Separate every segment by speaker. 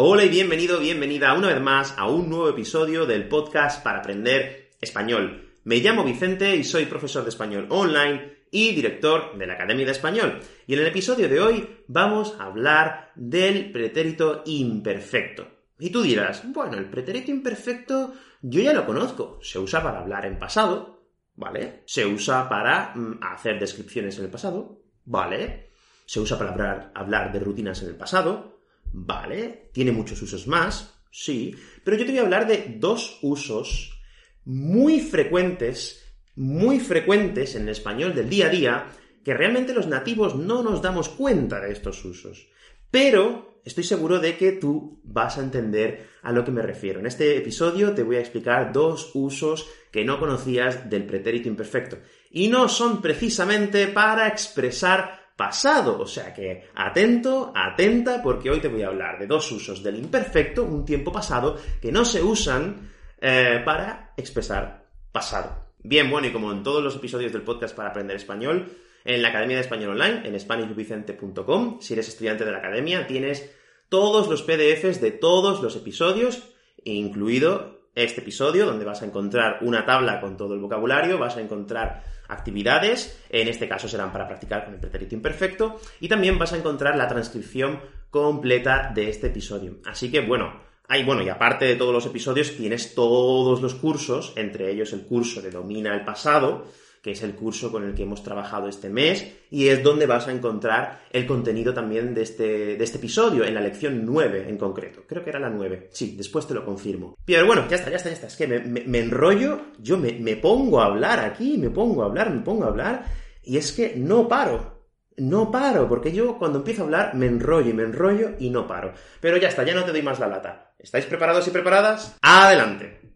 Speaker 1: Hola y bienvenido, bienvenida una vez más a un nuevo episodio del podcast para aprender español. Me llamo Vicente y soy profesor de español online y director de la Academia de Español. Y en el episodio de hoy vamos a hablar del pretérito imperfecto. Y tú dirás, bueno, el pretérito imperfecto yo ya lo conozco. Se usa para hablar en pasado, ¿vale? Se usa para mm, hacer descripciones en el pasado, ¿vale? Se usa para hablar, hablar de rutinas en el pasado, Vale, tiene muchos usos más, sí, pero yo te voy a hablar de dos usos muy frecuentes, muy frecuentes en el español del día a día, que realmente los nativos no nos damos cuenta de estos usos. Pero estoy seguro de que tú vas a entender a lo que me refiero. En este episodio te voy a explicar dos usos que no conocías del pretérito imperfecto. Y no son precisamente para expresar pasado. O sea que atento, atenta, porque hoy te voy a hablar de dos usos del imperfecto, un tiempo pasado, que no se usan eh, para expresar pasado. Bien, bueno, y como en todos los episodios del podcast para aprender español, en la Academia de Español Online, en SpanishVicente.com, si eres estudiante de la Academia, tienes todos los PDFs de todos los episodios, incluido este episodio, donde vas a encontrar una tabla con todo el vocabulario, vas a encontrar actividades, en este caso serán para practicar con el pretérito imperfecto, y también vas a encontrar la transcripción completa de este episodio. Así que bueno, hay, bueno, y aparte de todos los episodios, tienes todos los cursos, entre ellos el curso de Domina el Pasado, que es el curso con el que hemos trabajado este mes, y es donde vas a encontrar el contenido también de este, de este episodio, en la lección 9 en concreto. Creo que era la 9. Sí, después te lo confirmo. Pero bueno, ya está, ya está, ya está. Es que me, enrollo, yo me, me pongo a hablar aquí, me pongo a hablar, me pongo a hablar, y es que no paro. No paro, porque yo cuando empiezo a hablar me enrollo y me enrollo y no paro. Pero ya está, ya no te doy más la lata. ¿Estáis preparados y preparadas? ¡Adelante!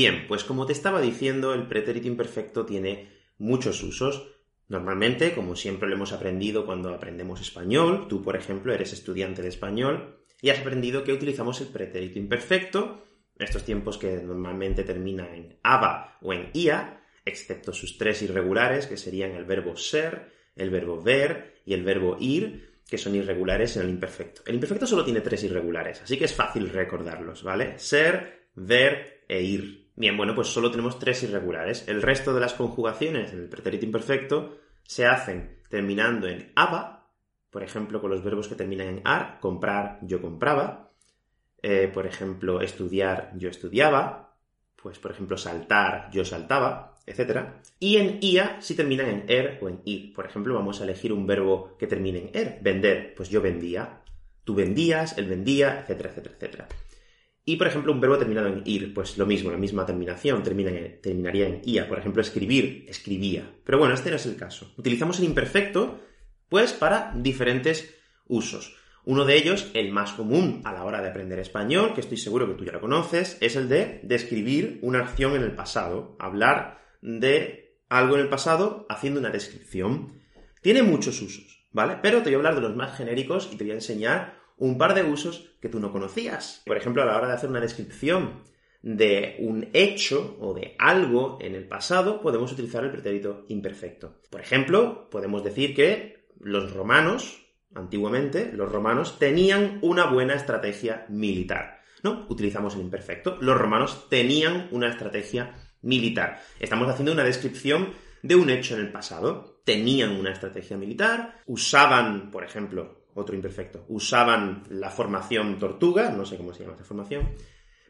Speaker 1: Bien, pues como te estaba diciendo, el pretérito imperfecto tiene muchos usos. Normalmente, como siempre lo hemos aprendido cuando aprendemos español, tú, por ejemplo, eres estudiante de español y has aprendido que utilizamos el pretérito imperfecto, estos tiempos que normalmente terminan en aba o en ia, excepto sus tres irregulares, que serían el verbo ser, el verbo ver y el verbo ir, que son irregulares en el imperfecto. El imperfecto solo tiene tres irregulares, así que es fácil recordarlos, ¿vale? Ser, ver e ir. Bien, bueno, pues solo tenemos tres irregulares. El resto de las conjugaciones en el pretérito imperfecto se hacen terminando en aba, por ejemplo, con los verbos que terminan en ar, comprar, yo compraba, eh, por ejemplo, estudiar, yo estudiaba, pues por ejemplo, saltar, yo saltaba, etc. Y en ia si terminan en er o en ir. Por ejemplo, vamos a elegir un verbo que termine en er, vender, pues yo vendía, tú vendías, él vendía, etcétera, etcétera, etcétera. Y, por ejemplo, un verbo terminado en ir, pues lo mismo, la misma terminación, termina terminaría en ia. Por ejemplo, escribir, escribía. Pero bueno, este no es el caso. Utilizamos el imperfecto, pues, para diferentes usos. Uno de ellos, el más común a la hora de aprender español, que estoy seguro que tú ya lo conoces, es el de describir una acción en el pasado. Hablar de algo en el pasado haciendo una descripción. Tiene muchos usos, ¿vale? Pero te voy a hablar de los más genéricos y te voy a enseñar un par de usos que tú no conocías. Por ejemplo, a la hora de hacer una descripción de un hecho o de algo en el pasado, podemos utilizar el pretérito imperfecto. Por ejemplo, podemos decir que los romanos, antiguamente, los romanos tenían una buena estrategia militar. ¿No? Utilizamos el imperfecto. Los romanos tenían una estrategia militar. Estamos haciendo una descripción de un hecho en el pasado. Tenían una estrategia militar, usaban, por ejemplo, otro imperfecto, usaban la formación tortuga, no sé cómo se llama esa formación,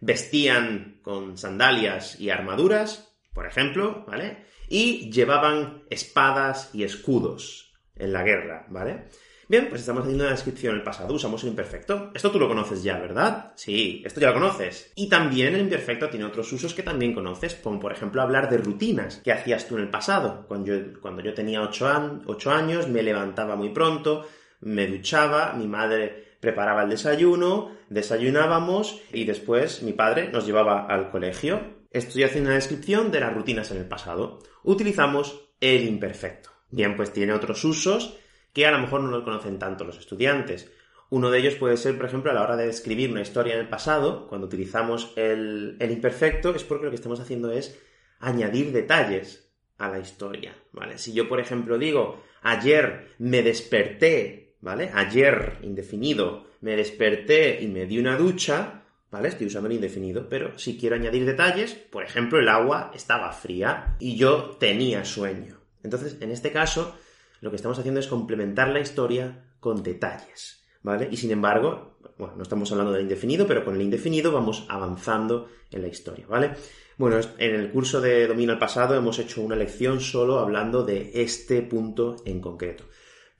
Speaker 1: vestían con sandalias y armaduras, por ejemplo, ¿vale? Y llevaban espadas y escudos en la guerra, ¿vale? Bien, pues estamos haciendo una descripción del pasado, usamos el imperfecto. Esto tú lo conoces ya, ¿verdad? Sí, esto ya lo conoces. Y también el imperfecto tiene otros usos que también conoces, como por ejemplo hablar de rutinas. ¿Qué hacías tú en el pasado? Cuando yo, cuando yo tenía 8, 8 años, me levantaba muy pronto, me duchaba, mi madre preparaba el desayuno, desayunábamos y después mi padre nos llevaba al colegio. Estoy haciendo una descripción de las rutinas en el pasado. Utilizamos el imperfecto. Bien, pues tiene otros usos que a lo mejor no lo conocen tanto los estudiantes. Uno de ellos puede ser, por ejemplo, a la hora de escribir una historia en el pasado, cuando utilizamos el, imperfecto, es porque lo que estamos haciendo es añadir detalles a la historia, ¿vale? Si yo, por ejemplo, digo, ayer me desperté, ¿vale? Ayer, indefinido, me desperté y me di una ducha, ¿vale? Estoy usando el indefinido, pero si quiero añadir detalles, por ejemplo, el agua estaba fría y yo tenía sueño. Entonces, en este caso, lo que estamos haciendo es complementar la historia con detalles, ¿vale? Y sin embargo, bueno, no estamos hablando del indefinido, pero con el indefinido vamos avanzando en la historia, ¿vale? Bueno, en el curso de Domino al pasado hemos hecho una lección solo hablando de este punto en concreto.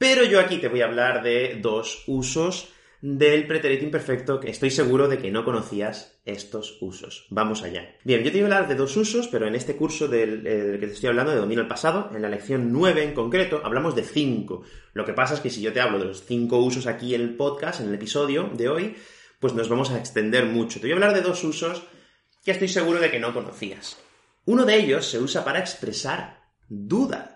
Speaker 1: Pero yo aquí te voy a hablar de dos usos del pretérito imperfecto que estoy seguro de que no conocías estos usos. Vamos allá. Bien, yo te voy a hablar de dos usos, pero en este curso del, eh, que te estoy hablando de dominio al pasado, en la lección 9 en concreto, hablamos de cinco. Lo que pasa es que si yo te hablo de los cinco usos aquí en el podcast, en el episodio de hoy, pues nos vamos a extender mucho. Te voy a hablar de dos usos que estoy seguro de que no conocías. Uno de ellos se usa para expresar duda.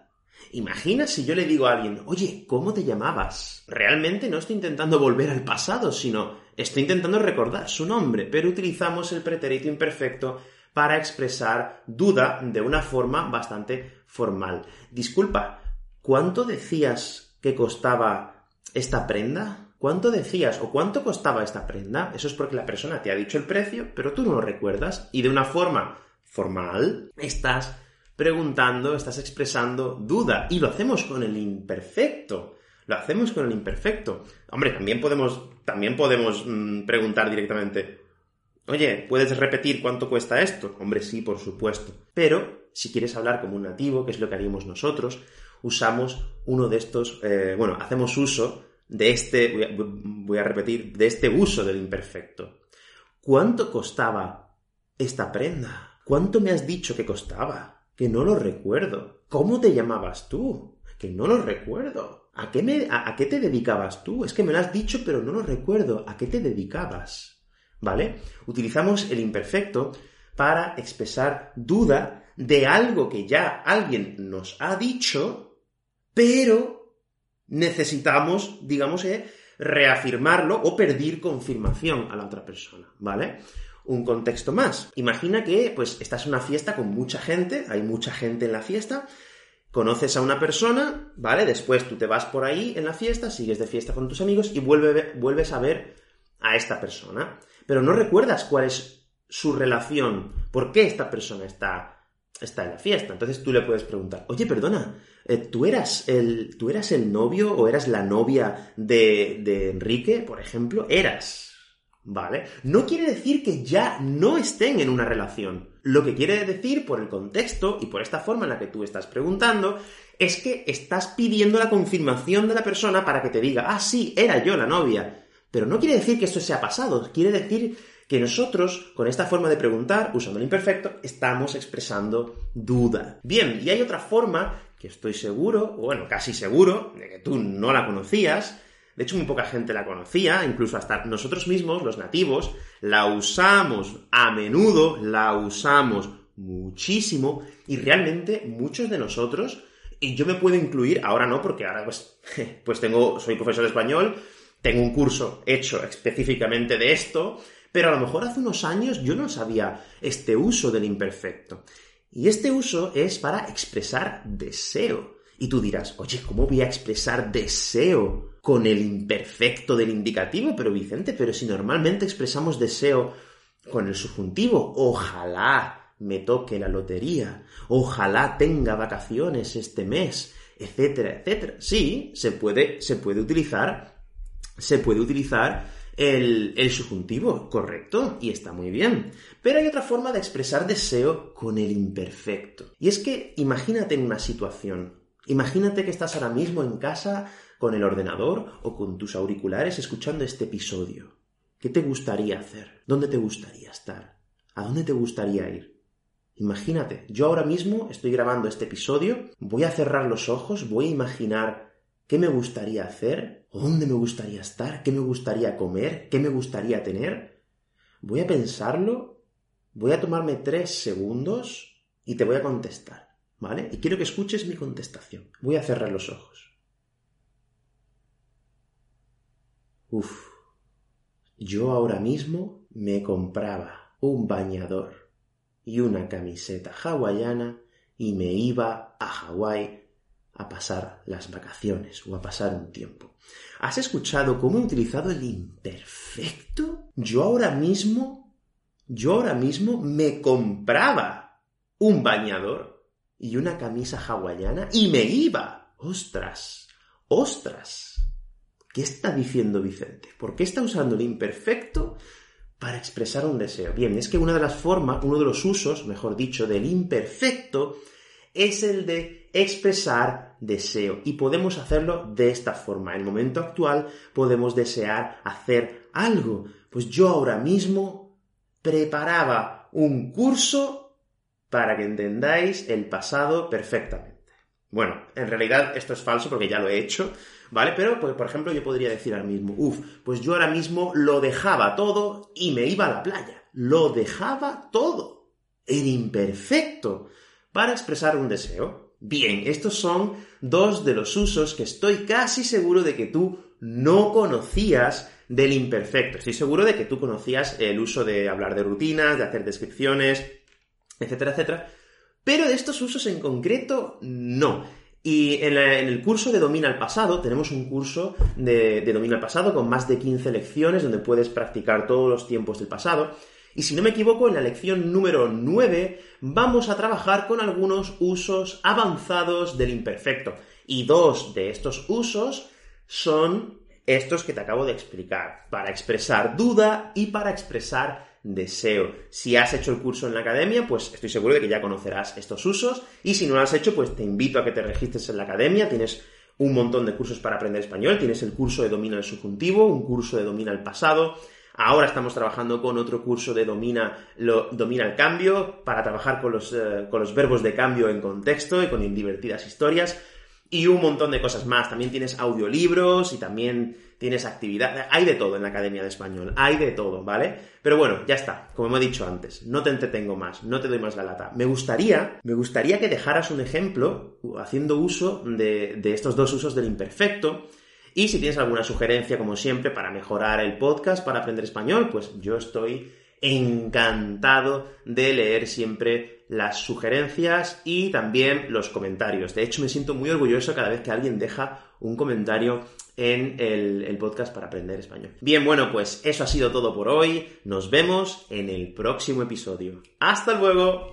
Speaker 1: Imagina si yo le digo a alguien, oye, ¿cómo te llamabas? Realmente no estoy intentando volver al pasado, sino estoy intentando recordar su nombre, pero utilizamos el pretérito imperfecto para expresar duda de una forma bastante formal. Disculpa, ¿cuánto decías que costaba esta prenda? ¿Cuánto decías o cuánto costaba esta prenda? Eso es porque la persona te ha dicho el precio, pero tú no lo recuerdas y de una forma formal estás preguntando, estás expresando duda. Y lo hacemos con el imperfecto. Lo hacemos con el imperfecto. Hombre, también podemos, también podemos mm, preguntar directamente, oye, ¿puedes repetir cuánto cuesta esto? Hombre, sí, por supuesto. Pero, si quieres hablar como un nativo, que es lo que haríamos nosotros, usamos uno de estos, eh, bueno, hacemos uso de este, voy a repetir, de este uso del imperfecto. ¿Cuánto costaba esta prenda? ¿Cuánto me has dicho que costaba? Que no lo recuerdo. ¿Cómo te llamabas tú? Que no lo recuerdo. ¿A qué, me, a, qué te dedicabas tú? Es que me lo has dicho, pero no lo recuerdo. ¿A qué te dedicabas? ¿Vale? Utilizamos el imperfecto para expresar duda de algo que ya alguien nos ha dicho, pero necesitamos, digamos, eh, reafirmarlo o pedir confirmación a la otra persona, ¿vale? Un contexto más. Imagina que pues estás en una fiesta con mucha gente, hay mucha gente en la fiesta, conoces a una persona, ¿vale? Después tú te vas por ahí en la fiesta, sigues de fiesta con tus amigos y vuelves a ver a esta persona. Pero no recuerdas cuál es su relación, por qué esta persona está, está en la fiesta. Entonces tú le puedes preguntar, oye, perdona, eh, ¿tú, eras el, ¿tú eras el novio o eras la novia de, de Enrique, por ejemplo? Eras. ¿Vale? No quiere decir que ya no estén en una relación. Lo que quiere decir, por el contexto y por esta forma en la que tú estás preguntando, es que estás pidiendo la confirmación de la persona para que te diga, ah, sí, era yo la novia. Pero no quiere decir que esto sea pasado, quiere decir que nosotros, con esta forma de preguntar, usando el imperfecto, estamos expresando duda. Bien, y hay otra forma que estoy seguro, bueno, casi seguro, de que tú no la conocías, de hecho, muy poca gente la conocía, incluso hasta nosotros mismos, los nativos, la usamos a menudo, la usamos muchísimo y realmente muchos de nosotros, y yo me puedo incluir, ahora no, porque ahora pues, pues tengo, soy profesor de español, tengo un curso hecho específicamente de esto, pero a lo mejor hace unos años yo no sabía este uso del imperfecto. Y este uso es para expresar deseo. Y tú dirás, oye, ¿cómo voy a expresar deseo con el imperfecto del indicativo? Pero Vicente, pero si normalmente expresamos deseo con el subjuntivo, ojalá me toque la lotería, ojalá tenga vacaciones este mes, etcétera, etcétera. Sí, se puede, se puede utilizar, se puede utilizar el, el, subjuntivo, correcto, y está muy bien. Pero hay otra forma de expresar deseo con el imperfecto. Y es que imagínate en una situación Imagínate que estás ahora mismo en casa con el ordenador o con tus auriculares escuchando este episodio. ¿Qué te gustaría hacer? ¿Dónde te gustaría estar? ¿A dónde te gustaría ir? Imagínate, yo ahora mismo estoy grabando este episodio, voy a cerrar los ojos, voy a imaginar qué me gustaría hacer, dónde me gustaría estar, qué me gustaría comer, qué me gustaría tener. Voy a pensarlo, voy a tomarme tres segundos y te voy a contestar, Y quiero que escuches mi contestación. Voy a cerrar los ojos. Uf, yo ahora mismo me compraba un bañador y una camiseta hawaiana y me iba a Hawái a pasar las vacaciones o a pasar un tiempo. ¿Has escuchado cómo he utilizado el imperfecto? Yo ahora mismo, yo ahora mismo me compraba un bañador y una camisa hawaiana y me iba. ¡Ostras! ¡Ostras! ¿Qué está diciendo Vicente? ¿Por qué está usando el imperfecto para expresar un deseo. Bien, es que una de las formas, uno de los usos, mejor dicho, del imperfecto es el de expresar deseo. Y podemos hacerlo de esta forma. En el momento actual podemos desear hacer algo. Pues yo ahora mismo preparaba un curso para que entendáis el pasado perfectamente. Bueno, en realidad esto es falso porque ya lo he hecho, ¿vale? Pero, pues, por ejemplo, yo podría decir ahora mismo, uff, pues yo ahora mismo lo dejaba todo y me iba a la playa. Lo dejaba todo. Era imperfecto para expresar un deseo. Bien, estos son dos de los usos que estoy casi seguro de que tú no conocías del imperfecto. Estoy seguro de que tú conocías el uso de hablar de rutinas, de hacer descripciones, etcétera, etcétera. Pero de estos usos en concreto, no. Y en, el curso de Domina el Pasado, tenemos un curso de, Domina el Pasado con más de 15 lecciones donde puedes practicar todos los tiempos del pasado. Y si no me equivoco, en la lección número 9 vamos a trabajar con algunos usos avanzados del imperfecto. Y dos de estos usos son estos que te acabo de explicar, para expresar duda y para expresar deseo. Si has hecho el curso en la academia, pues estoy seguro de que ya conocerás estos usos y si no lo has hecho, pues te invito a que te registres en la academia. Tienes un montón de cursos para aprender español. Tienes el curso de domina el subjuntivo, un curso de domina el pasado. Ahora estamos trabajando con otro curso de domina, lo, domina el cambio para trabajar con los, eh, con los verbos de cambio en contexto y con divertidas historias y un montón de cosas más. También tienes audiolibros y también tienes actividad. Hay de todo en la Academia de Español, hay de todo, ¿vale? Pero bueno, ya está, como he dicho antes, no te entretengo más, no te doy más la lata. Me gustaría, me gustaría que dejaras un ejemplo haciendo uso de, de estos dos usos del imperfecto. Y si tienes alguna sugerencia, como siempre, para mejorar el podcast, para aprender español, pues yo estoy encantado de leer siempre las sugerencias y también los comentarios. De hecho, me siento muy orgulloso cada vez que alguien deja un comentario en el, podcast para aprender español. Bien, bueno, pues eso ha sido todo por hoy. Nos vemos en el próximo episodio. ¡Hasta luego!